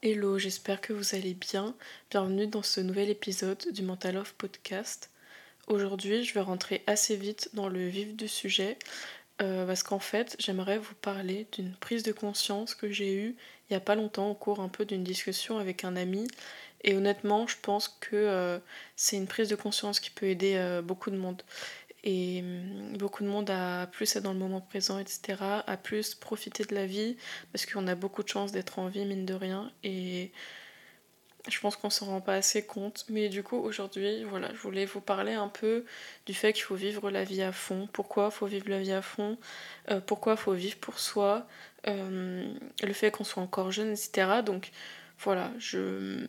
Hello, j'espère que vous allez bien. Bienvenue dans ce nouvel épisode du Mental Off Podcast. Aujourd'hui, je vais rentrer assez vite dans le vif du sujet euh, parce qu'en fait, j'aimerais vous parler d'une prise de conscience que j'ai eue il n'y a pas longtemps au cours un peu d'une discussion avec un ami. Et honnêtement, je pense que euh, c'est une prise de conscience qui peut aider euh, beaucoup de monde et hum, beaucoup de monde a plus être dans le moment présent, etc., à plus profiter de la vie, parce qu'on a beaucoup de chance d'être en vie, mine de rien, et je pense qu'on s'en rend pas assez compte. Mais du coup, aujourd'hui, voilà, je voulais vous parler un peu du fait qu'il faut vivre la vie à fond, pourquoi il faut vivre la vie à fond, euh, pourquoi il faut vivre pour soi, euh, le fait qu'on soit encore jeune, etc. Donc voilà, je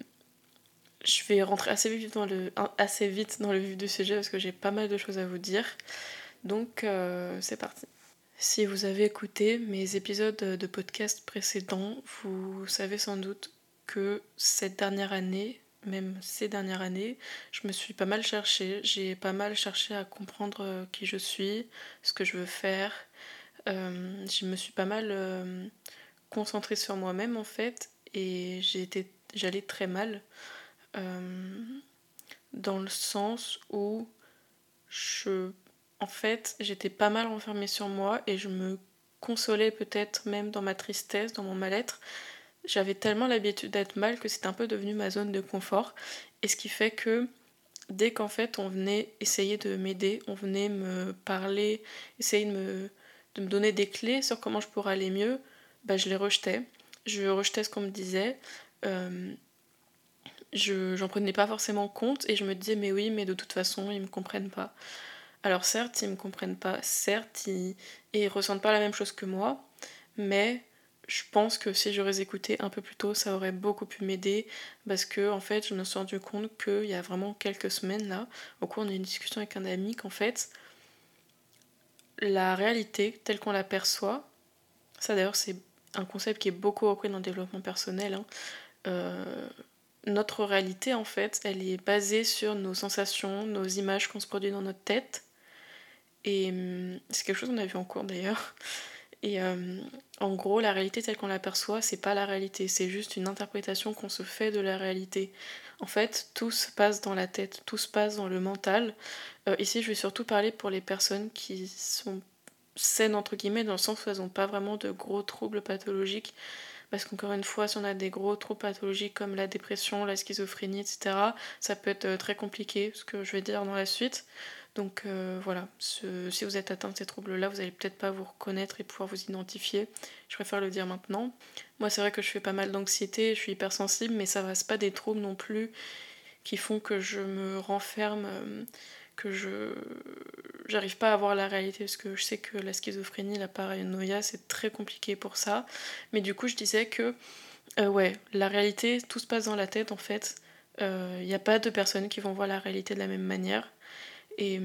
je vais rentrer assez vite dans le, assez vite dans le vif du sujet parce que j'ai pas mal de choses à vous dire. Donc euh, c'est parti. Si vous avez écouté mes épisodes de podcast précédents, vous savez sans doute que cette dernière année, même ces dernières années, je me suis pas mal cherchée. J'ai pas mal cherché à comprendre euh, qui je suis, ce que je veux faire. Euh, je me suis pas mal concentrée sur moi-même en fait et j'allais très mal. Euh, dans le sens où je, en fait, j'étais pas mal renfermée sur moi et je me consolais peut-être même dans ma tristesse, dans mon mal-être. J'avais tellement l'habitude d'être mal que c'est un peu devenu ma zone de confort. Et ce qui fait que dès qu'en fait on venait essayer de m'aider, on venait me parler, essayer de me, de me donner des clés sur comment je pourrais aller mieux, bah, je les rejetais. Je rejetais ce qu'on me disait. Euh, je j'en prenais pas forcément compte et je me disais mais oui mais de toute façon ils me comprennent pas. Alors certes ils me comprennent pas, certes ils, ils ressentent pas la même chose que moi, mais je pense que si j'aurais écouté un peu plus tôt, ça aurait beaucoup pu m'aider parce que en fait, je me suis rendu compte qu'il y a vraiment quelques semaines là, au cours d'une discussion avec un ami, qu'en fait, la réalité telle qu'on l'aperçoit, ça d'ailleurs c'est un concept qui est beaucoup repris dans le développement personnel, hein, euh, notre réalité, en fait, elle est basée sur nos sensations, nos images qu'on se produit dans notre tête. Et hum, c'est quelque chose qu'on a vu en cours d'ailleurs. Et hum, en gros, la réalité telle qu'on l'aperçoit, c'est pas la réalité, c'est juste une interprétation qu'on se fait de la réalité. En fait, tout se passe dans la tête, tout se passe dans le mental. Euh, ici, je vais surtout parler pour les personnes qui sont saines, entre guillemets, dans le sens où elles n'ont pas vraiment de gros troubles pathologiques parce qu'encore une fois, si on a des gros troubles pathologiques comme la dépression, la schizophrénie, etc., ça peut être euh, très compliqué, ce que je vais dire dans la suite. Donc euh, voilà, si vous êtes atteint de ces troubles-là, vous n'allez peut-être pas vous reconnaître et pouvoir vous identifier. Je préfère le dire maintenant. Moi, c'est vrai que je fais pas mal d'anxiété, je suis hypersensible, mais ça reste pas des troubles non plus qui font que je me renferme, euh, que je j'arrive pas à voir la réalité parce que je sais que la schizophrénie, la paranoïa, c'est très compliqué pour ça. Mais du coup, je disais que, euh, ouais, la réalité, tout se passe dans la tête en fait. Il euh, n'y a pas de personnes qui vont voir la réalité de la même manière. Et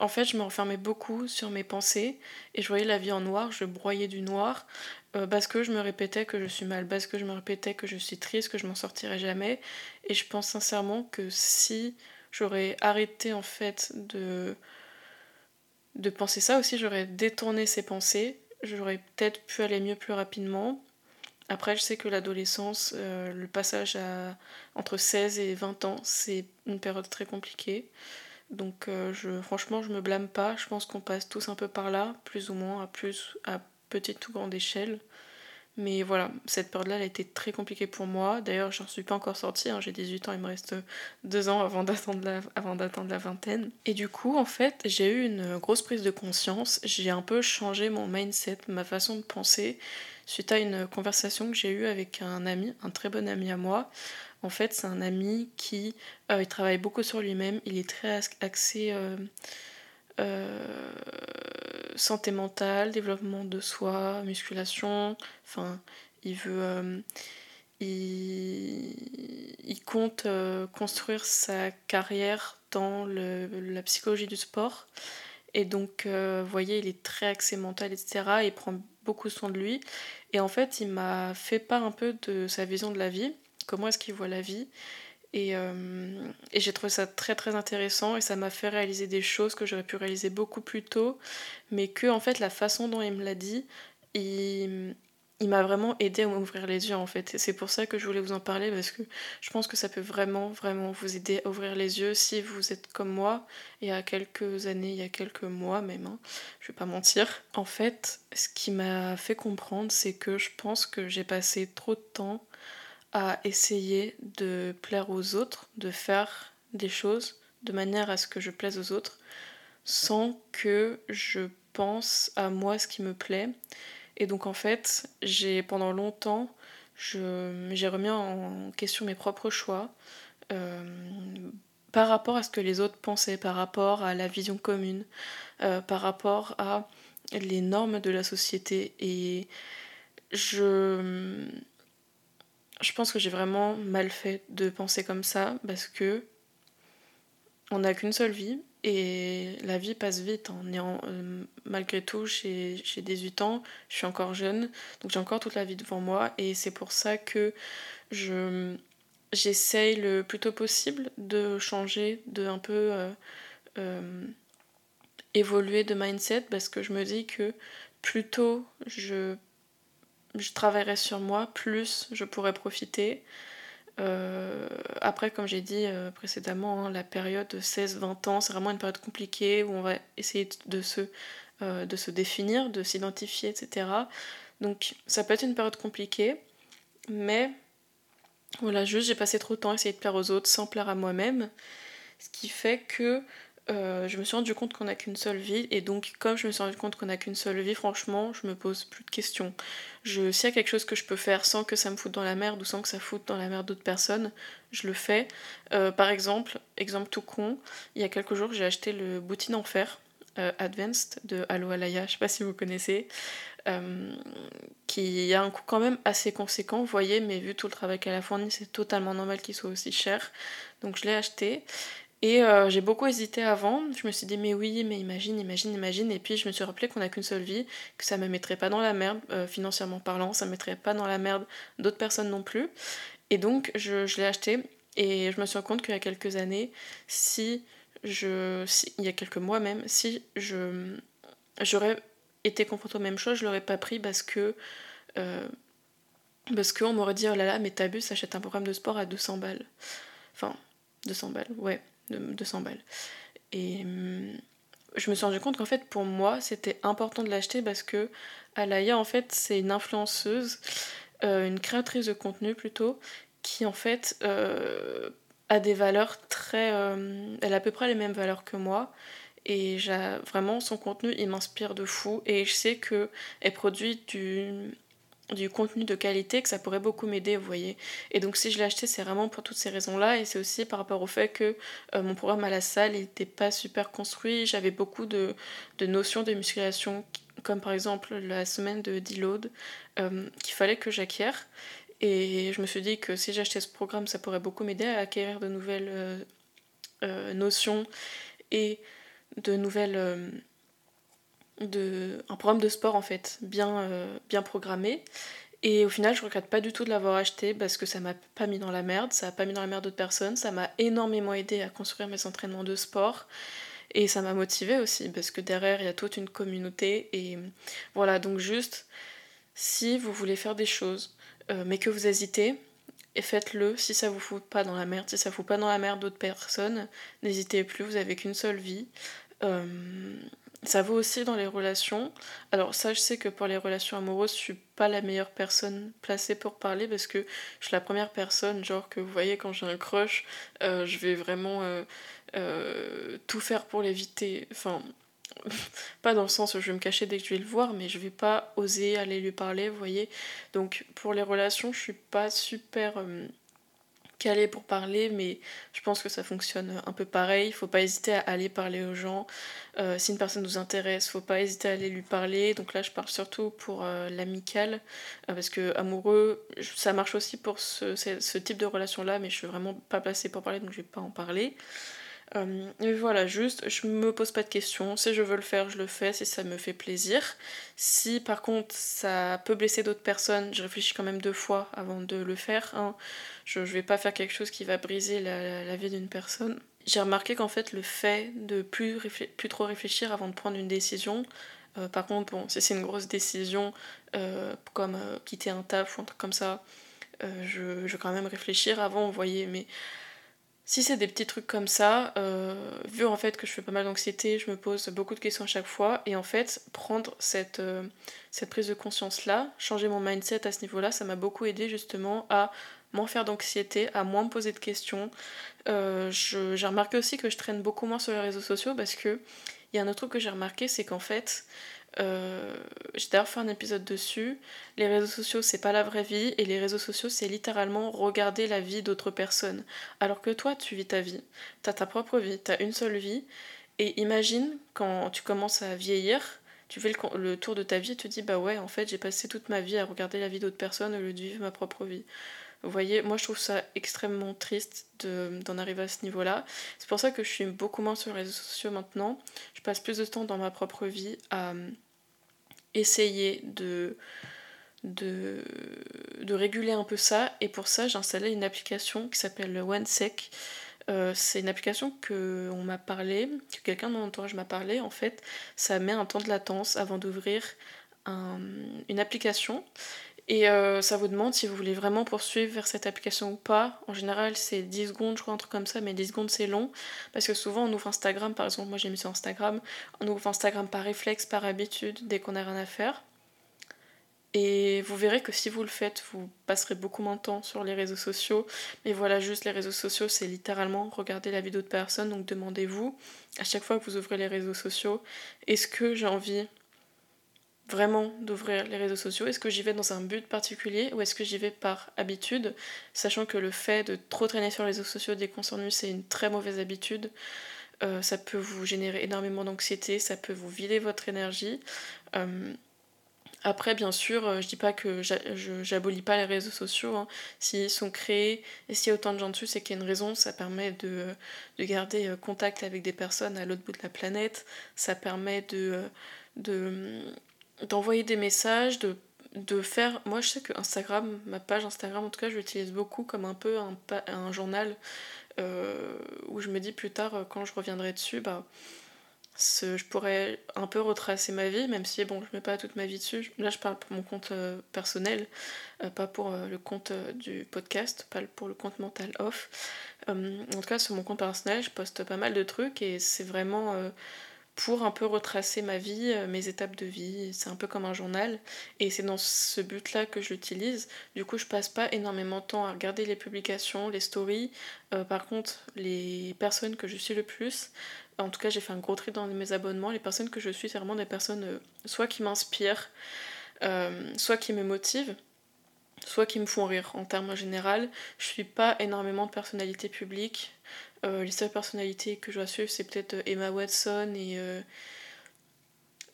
en fait, je me renfermais beaucoup sur mes pensées et je voyais la vie en noir, je broyais du noir euh, parce que je me répétais que je suis mal, parce que je me répétais que je suis triste, que je m'en sortirai jamais. Et je pense sincèrement que si j'aurais arrêté en fait de de penser ça aussi, j'aurais détourné ces pensées, j'aurais peut-être pu aller mieux plus rapidement. Après, je sais que l'adolescence, euh, le passage entre 16 et 20 ans, c'est une période très compliquée. Donc euh, je, franchement, je me blâme pas. Je pense qu'on passe tous un peu par là, plus ou moins, à plus à petite ou grande échelle. Mais voilà, cette période-là, elle a été très compliquée pour moi. D'ailleurs, j'en suis pas encore sortie. Hein. J'ai 18 ans, il me reste deux ans avant d'attendre la, la vingtaine. Et du coup, en fait, j'ai eu une grosse prise de conscience. J'ai un peu changé mon mindset, ma façon de penser, suite à une conversation que j'ai eue avec un ami, un très bon ami à moi. En fait, c'est un ami qui euh, il travaille beaucoup sur lui-même. Il est très axé. Euh, euh, santé mentale, développement de soi, musculation. Enfin, il veut. Euh, il, compte euh, construire sa carrière dans la psychologie du sport. Et donc, vous voyez, il est très axé mental, etc. Il prend beaucoup soin de lui. Et en fait, il m'a fait part un peu de sa vision de la vie, comment est-ce qu'il voit la vie. Euh, et, j'ai trouvé ça très très intéressant et ça m'a fait réaliser des choses que j'aurais pu réaliser beaucoup plus tôt, mais que en fait la façon dont il me l'a dit, il, m'a vraiment aidé à m'ouvrir les yeux en fait. Et c'est pour ça que je voulais vous en parler parce que je pense que ça peut vraiment, vraiment vous aider à ouvrir les yeux si vous êtes comme moi il y a quelques années, il y a quelques mois même, hein, je vais pas mentir. En fait, ce qui m'a fait comprendre, c'est que je pense que j'ai passé trop de temps à essayer de plaire aux autres, de faire des choses de manière à ce que je plaise aux autres sans que je pense à moi ce qui me plaît et donc en fait, j'ai pendant longtemps, j'ai remis en question mes propres choix euh, par rapport à ce que les autres pensaient, par rapport à la vision commune, euh, par rapport à les normes de la société. Et je, je pense que j'ai vraiment mal fait de penser comme ça parce que on n'a qu'une seule vie et la vie passe vite. Ayant, euh, malgré tout, j'ai 18 ans, je suis encore jeune, donc j'ai encore toute la vie devant moi. Et c'est pour ça que je j'essaye le plus tôt possible de changer, de un peu euh, euh, évoluer de mindset, parce que je me dis que plus tôt je, je travaillerai sur moi, plus je pourrai profiter. Euh, après, comme j'ai dit euh, précédemment, hein, la période de 16-20 ans, c'est vraiment une période compliquée où on va essayer de se, euh, de se définir, de s'identifier, etc. Donc ça peut être une période compliquée, mais voilà, juste j'ai passé trop de temps à essayer de plaire aux autres sans plaire à moi-même, ce qui fait que euh, je me suis rendu compte qu'on n'a qu'une seule vie, et donc comme je me suis rendu compte qu'on n'a qu'une seule vie, franchement, je me pose plus de questions. Je, s'il y a quelque chose que je peux faire sans que ça me foute dans la merde ou sans que ça foute dans la merde d'autres personnes, je le fais. Euh, par exemple, exemple tout con, il y a quelques jours, j'ai acheté le Boutine en fer euh, Advanced de Allo Alaya, je sais pas si vous connaissez, qui a un coût quand même assez conséquent, vous voyez, mais vu tout le travail qu'elle a fourni, c'est totalement normal qu'il soit aussi cher. Donc je l'ai acheté. Et euh, j'ai beaucoup hésité avant. Je me suis dit, mais oui, mais imagine, imagine, imagine. Et puis je me suis rappelé qu'on n'a qu'une seule vie, que ça me mettrait pas dans la merde, euh, financièrement parlant, ça me mettrait pas dans la merde d'autres personnes non plus. Et donc je, l'ai acheté. Et je me suis rendu compte qu'il y a quelques années, si je. il y a quelques mois même, si je j'aurais été confrontée aux mêmes choses, je l'aurais pas pris parce que. Euh, qu'on m'aurait dit, oh là là, mais t'abuses, achète un programme de sport à 200 balles. Enfin, 200 balles, ouais de 200 balles. Et hum, je me suis rendu compte qu'en fait, pour moi, c'était important de l'acheter parce que Alaya, en fait, c'est une influenceuse, euh, une créatrice de contenu plutôt, qui en fait euh, a des valeurs très. Euh, elle a à peu près les mêmes valeurs que moi. Et vraiment, son contenu, il m'inspire de fou. Et je sais qu'elle produit du, du contenu de qualité que ça pourrait beaucoup m'aider, vous voyez. Et donc si je l'ai acheté, c'est vraiment pour toutes ces raisons-là. Et c'est aussi par rapport au fait que euh, mon programme à la salle n'était pas super construit, j'avais beaucoup de, notions de musculation comme par exemple la semaine de deload euh, qu'il fallait que j'acquière. Et je me suis dit que si j'achetais ce programme, ça pourrait beaucoup m'aider à acquérir de nouvelles euh, notions et de nouvelles de, un programme de sport en fait, bien, euh, bien programmé. Et au final, je regrette pas du tout de l'avoir acheté parce que ça m'a pas mis dans la merde, ça a pas mis dans la merde d'autres personnes, ça m'a énormément aidé à construire mes entraînements de sport. Et ça m'a motivé aussi parce que derrière, il y a toute une communauté. Et voilà, donc juste, si vous voulez faire des choses, euh, mais que vous hésitez, et faites-le si ça vous fout pas dans la merde. Si ça fout pas dans la merde d'autres personnes, n'hésitez plus, vous avez qu'une seule vie. Euh, ça vaut aussi dans les relations. Alors ça, je sais que pour les relations amoureuses, je suis pas la meilleure personne placée pour parler parce que je suis la première personne, genre que vous voyez quand j'ai un crush, euh, je vais vraiment euh, euh, tout faire pour l'éviter. Enfin, pas dans le sens où je vais me cacher dès que je vais le voir, mais je vais pas oser aller lui parler, vous voyez. Donc pour les relations, je suis pas super calé pour parler, mais je pense que ça fonctionne un peu pareil. Il faut pas hésiter à aller parler aux gens. Euh, si une personne nous intéresse, faut pas hésiter à aller lui parler. Donc là, je parle surtout pour euh, l'amical, euh, parce que amoureux, ça marche aussi pour ce, ce type de relation-là, mais je suis vraiment pas placée pour parler, donc je vais pas en parler. Euh, voilà, juste, je me pose pas de questions. Si je veux le faire, je le fais, si ça me fait plaisir. Si par contre ça peut blesser d'autres personnes, je réfléchis quand même deux fois avant de le faire. Hein. Je, je vais pas faire quelque chose qui va briser la, vie d'une personne. J'ai remarqué qu'en fait, le fait de plus, plus trop réfléchir avant de prendre une décision par contre, bon, si c'est une grosse décision, comme quitter un taf ou un truc comme ça, je, je vais quand même réfléchir avant, vous voyez, mais si c'est des petits trucs comme ça, euh, vu en fait que je fais pas mal d'anxiété, je me pose beaucoup de questions à chaque fois, et en fait, prendre cette, euh, cette prise de conscience-là, changer mon mindset à ce niveau-là, ça m'a beaucoup aidé justement à moins faire d'anxiété, à moins me poser de questions. Euh, j'ai remarqué aussi que je traîne beaucoup moins sur les réseaux sociaux parce que il y a un autre truc que j'ai remarqué, c'est qu'en fait, euh, j'ai d'ailleurs fait un épisode dessus. Les réseaux sociaux, c'est pas la vraie vie, et les réseaux sociaux, c'est littéralement regarder la vie d'autres personnes. Alors que toi, tu vis ta vie. T'as ta propre vie, t'as une seule vie. Et imagine quand tu commences à vieillir, tu fais le, tour de ta vie tu te dis, bah ouais, en fait, j'ai passé toute ma vie à regarder la vie d'autres personnes au lieu de vivre ma propre vie. Vous voyez, moi je trouve ça extrêmement triste d'en arriver à ce niveau-là. C'est pour ça que je suis beaucoup moins sur les réseaux sociaux maintenant. Je passe plus de temps dans ma propre vie à euh, essayer de, de, de réguler un peu ça. Et pour ça, j'ai installé une application qui s'appelle OneSec. Euh, c'est une application que on m'a parlé, que quelqu'un de mon entourage m'a parlé. En fait, ça met un temps de latence avant d'ouvrir une application. Et euh, ça vous demande si vous voulez vraiment poursuivre vers cette application ou pas. En général, c'est 10 secondes, je crois, un truc comme ça, mais 10 secondes c'est long. Parce que souvent, on ouvre Instagram, par exemple, moi j'ai mis sur Instagram, on ouvre Instagram par réflexe, par habitude, dès qu'on a rien à faire. Et vous verrez que si vous le faites, vous passerez beaucoup moins de temps sur les réseaux sociaux. Mais voilà, juste les réseaux sociaux, c'est littéralement regarder la vie d'autres personnes. Donc demandez-vous, à chaque fois que vous ouvrez les réseaux sociaux, est-ce que j'ai envie vraiment d'ouvrir les réseaux sociaux? Est-ce que j'y vais dans un but particulier ou est-ce que j'y vais par habitude? Sachant que le fait de trop traîner sur les réseaux sociaux dès qu'on c'est une très mauvaise habitude. Euh, ça peut vous générer énormément d'anxiété, ça peut vous vider votre énergie. Euh, après, bien sûr, euh, je dis pas que j'abolis pas les réseaux sociaux. Hein. S'ils sont créés et s'il y a autant de gens dessus, c'est qu'il y a une raison. Ça permet de, de garder contact avec des personnes à l'autre bout de la planète. Ça permet de d'envoyer des messages, de, de faire... Moi je sais que Instagram, ma page Instagram en tout cas, je l'utilise beaucoup comme un peu un, un journal euh, où je me dis plus tard euh, quand je reviendrai dessus, bah, je pourrais un peu retracer ma vie, même si bon, je mets pas toute ma vie dessus. Là, je parle pour mon compte euh, personnel, pas pour le compte du podcast, pas pour le compte mental off. en tout cas, sur mon compte personnel, je poste pas mal de trucs et c'est vraiment pour un peu retracer ma vie, euh, mes étapes de vie. C'est un peu comme un journal. Et c'est dans ce but-là que je l'utilise. Du coup, je passe pas énormément de temps à regarder les publications, les stories. Euh, par contre, les personnes que je suis le plus, en tout cas, j'ai fait un gros tri dans mes abonnements. Les personnes que je suis, c'est vraiment des personnes euh, soit qui m'inspirent, soit qui me motivent soit qui me font rire en termes général. Je suis pas énormément de personnalités publiques. Euh, les seules personnalités que je dois suivre, c'est peut-être euh, Emma Watson et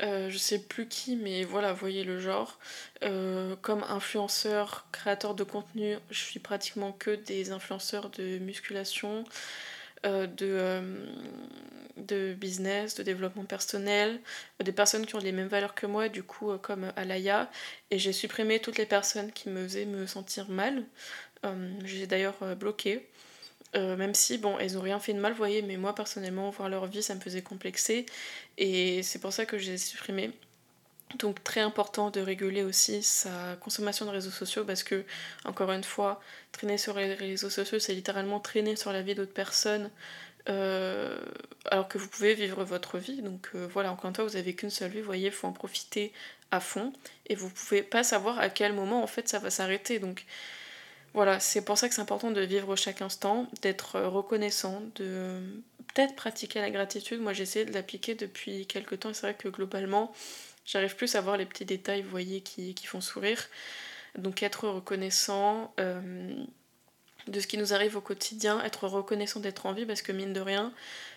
euh, je sais plus qui, mais voilà, voyez le genre. comme influenceur, créateur de contenu, je suis pratiquement que des influenceurs de musculation, de, de business, de développement personnel, des personnes qui ont les mêmes valeurs que moi, du coup, comme Alaya. Et j'ai supprimé toutes les personnes qui me faisaient me sentir mal. j'ai d'ailleurs bloqué. Euh, même si, bon, elles n'ont rien fait de mal, vous voyez, mais moi personnellement, voir leur vie, ça me faisait complexer. Et c'est pour ça que j'ai supprimé. Donc très important de réguler aussi sa consommation de réseaux sociaux parce que, encore une fois, traîner sur les réseaux sociaux, c'est littéralement traîner sur la vie d'autres personnes. Euh, alors que vous pouvez vivre votre vie. Donc euh, voilà, encore une fois, vous avez qu'une seule vie, vous voyez, il faut en profiter à fond. Et vous pouvez pas savoir à quel moment en fait ça va s'arrêter. Donc voilà, c'est pour ça que c'est important de vivre chaque instant, d'être reconnaissant, de peut-être pratiquer la gratitude. Moi, j'essaie de l'appliquer depuis quelques temps et c'est vrai que globalement, j'arrive plus à voir les petits détails, vous voyez, qui, font sourire. Donc, être reconnaissant euh, de ce qui nous arrive au quotidien, être reconnaissant d'être en vie, parce que mine de rien,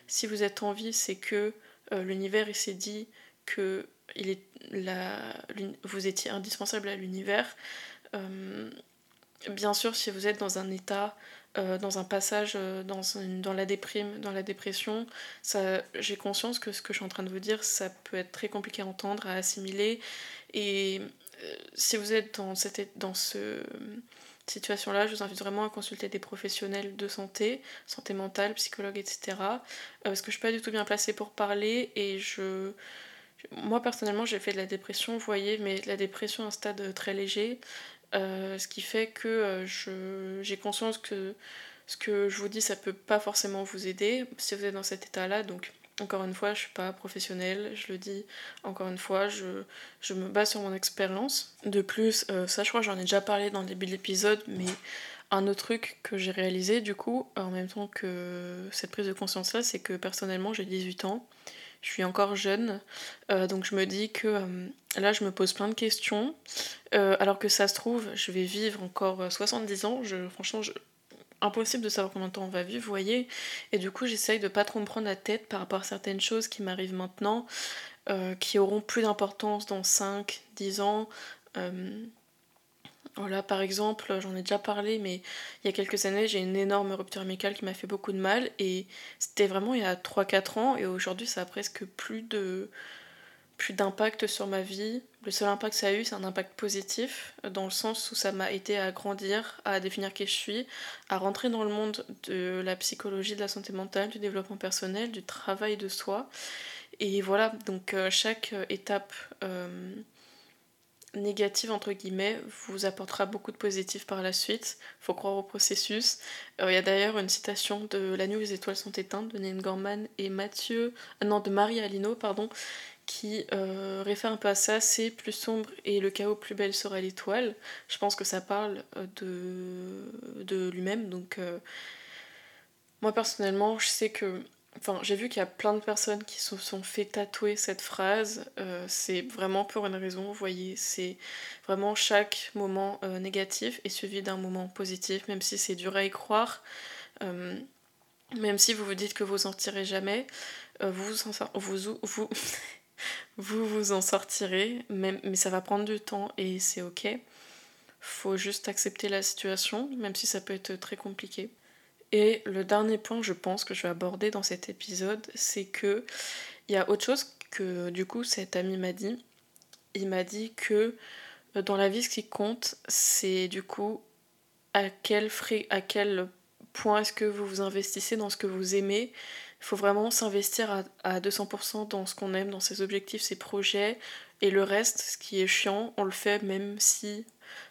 si vous êtes en vie, c'est que euh, l'univers, il s'est dit que vous étiez indispensable à l'univers. Euh, Bien sûr, si vous êtes dans un état, euh, dans un passage euh, dans, dans la déprime, dans la dépression, j'ai conscience que ce que je suis en train de vous dire, ça peut être très compliqué à entendre, à assimiler. Et euh, si vous êtes dans cette dans ce, situation-là, je vous invite vraiment à consulter des professionnels de santé, santé mentale, psychologue, etc. parce que je suis pas du tout bien placée pour parler et je Moi personnellement j'ai fait de la dépression, vous voyez, mais de la dépression à un stade très léger. Ce qui fait que j'ai conscience que ce que je vous dis ça peut pas forcément vous aider si vous êtes dans cet état là. Donc encore une fois, je suis pas professionnelle, je le dis encore une fois, je, me base sur mon expérience. De plus, euh, ça je crois j'en ai déjà parlé dans le début de l'épisode, mais un autre truc que j'ai réalisé du coup, en même temps que cette prise de conscience là, c'est que personnellement j'ai 18 ans, je suis encore jeune, euh, donc je me dis que euh, là je me pose plein de questions, alors que ça se trouve, je vais vivre encore 70 ans, je, franchement je, impossible de savoir combien de temps on va vivre, vous voyez. Et du coup, j'essaye de pas trop me prendre la tête par rapport à certaines choses qui m'arrivent maintenant, euh, qui auront plus d'importance dans 5, 10 ans. Voilà, par exemple, j'en ai déjà parlé, mais il y a quelques années, j'ai une énorme rupture amicale qui m'a fait beaucoup de mal. Et c'était vraiment il y a 3-4 ans, et aujourd'hui, ça a presque plus de plus d'impact sur ma vie. Le seul impact que ça a eu, c'est un impact positif, dans le sens où ça m'a aidé à grandir, à définir qui je suis, à rentrer dans le monde de la psychologie, de la santé mentale, du développement personnel, du travail de soi. Et voilà, donc euh, chaque euh, étape euh, négative, entre guillemets, vous apportera beaucoup de positif par la suite. faut croire au processus. Il y a d'ailleurs une citation de La nuit où les étoiles sont éteintes de Nain Gorman et Mathieu, non, de Marie Alino, pardon, qui euh, réfère un peu à ça, c'est plus sombre et le chaos plus belle sera l'étoile. Je pense que ça parle euh, de, de lui-même. Donc euh, moi personnellement, je sais que... Enfin, j'ai vu qu'il y a plein de personnes qui se sont fait tatouer cette phrase. c'est vraiment pour une raison, vous voyez. C'est vraiment chaque moment négatif est suivi d'un moment positif, même si c'est dur à y croire. même si vous vous dites que vous en tirez jamais, vous, vous, vous, vous vous en sortirez, mais, mais ça va prendre du temps et c'est ok. Faut juste accepter la situation, même si ça peut être très compliqué. Et le dernier point, je pense, que je vais aborder dans cet épisode, c'est que il y a autre chose que du coup cet ami m'a dit. Il m'a dit que euh, dans la vie, ce qui compte, c'est du coup à quel, à quel point est-ce que vous vous investissez dans ce que vous aimez il faut vraiment s'investir à, 200% dans ce qu'on aime, dans ses objectifs, ses projets. Et le reste, ce qui est chiant, on le fait même si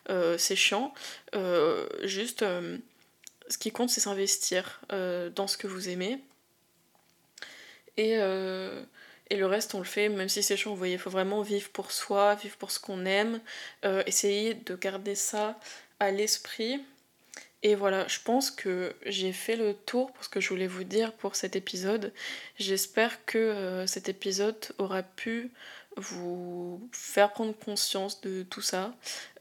euh, c'est chiant. Euh, juste, ce qui compte, c'est s'investir dans ce que vous aimez. Et, et, le reste, on le fait même si c'est chiant. Vous voyez, il faut vraiment vivre pour soi, vivre pour ce qu'on aime. essayer de garder ça à l'esprit et voilà, je pense que j'ai fait le tour pour ce que je voulais vous dire pour cet épisode. J'espère que euh, cet épisode aura pu vous faire prendre conscience de tout ça,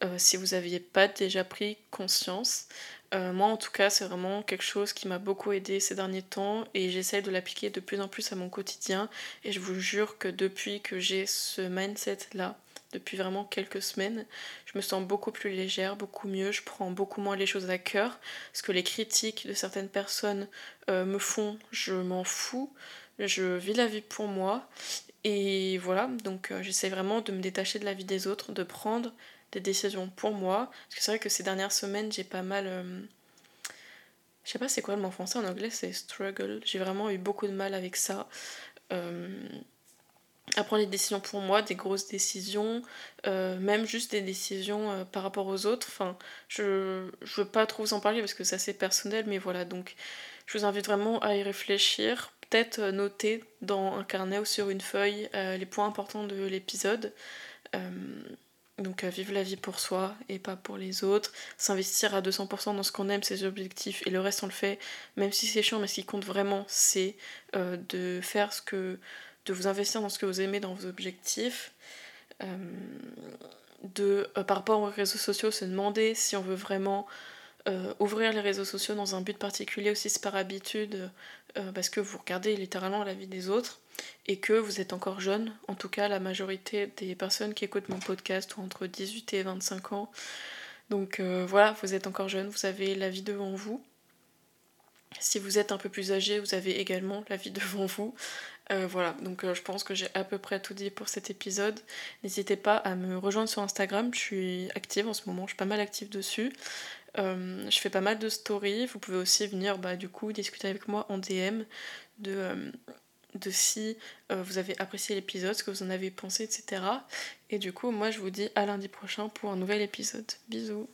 euh, si vous n'aviez pas déjà pris conscience. Euh, moi en tout cas c'est vraiment quelque chose qui m'a beaucoup aidé ces derniers temps et j'essaie de l'appliquer de plus en plus à mon quotidien et je vous jure que depuis que j'ai ce mindset là, depuis vraiment quelques semaines. Je me sens beaucoup plus légère, beaucoup mieux, je prends beaucoup moins les choses à cœur. Parce que les critiques de certaines personnes euh, me font, je m'en fous. Je vis la vie pour moi. Et voilà, donc euh, j'essaie vraiment de me détacher de la vie des autres, de prendre des décisions pour moi. Parce que c'est vrai que ces dernières semaines, j'ai pas mal... Euh, je sais pas c'est quoi le mot français en anglais, c'est struggle. J'ai vraiment eu beaucoup de mal avec ça à prendre des décisions pour moi, des grosses décisions, euh, même juste des décisions euh, par rapport aux autres. Enfin, je ne veux pas trop vous en parler parce que c'est personnel, mais voilà, donc je vous invite vraiment à y réfléchir, peut-être euh, noter dans un carnet ou sur une feuille les points importants de l'épisode. donc vivre la vie pour soi et pas pour les autres, s'investir à 200% dans ce qu'on aime, ses objectifs, et le reste on le fait, même si c'est chiant, mais ce qui compte vraiment c'est de faire ce que de vous investir dans ce que vous aimez, dans vos objectifs. Euh, de, euh, par rapport aux réseaux sociaux, se demander si on veut vraiment euh, ouvrir les réseaux sociaux dans un but particulier aussi c'est par habitude parce que vous regardez littéralement la vie des autres et que vous êtes encore jeune. En tout cas, la majorité des personnes qui écoutent mon podcast ont entre 18 et 25 ans. Donc voilà, vous êtes encore jeune, vous avez la vie devant vous. Si vous êtes un peu plus âgé, vous avez également la vie devant vous. Euh, voilà, donc euh, je pense que j'ai à peu près tout dit pour cet épisode. N'hésitez pas à me rejoindre sur Instagram, je suis active en ce moment, je suis pas mal active dessus. Euh, je fais pas mal de stories, vous pouvez aussi venir bah, du coup discuter avec moi en DM de, de si euh, vous avez apprécié l'épisode, ce que vous en avez pensé, etc. Et du coup, moi je vous dis à lundi prochain pour un nouvel épisode. Bisous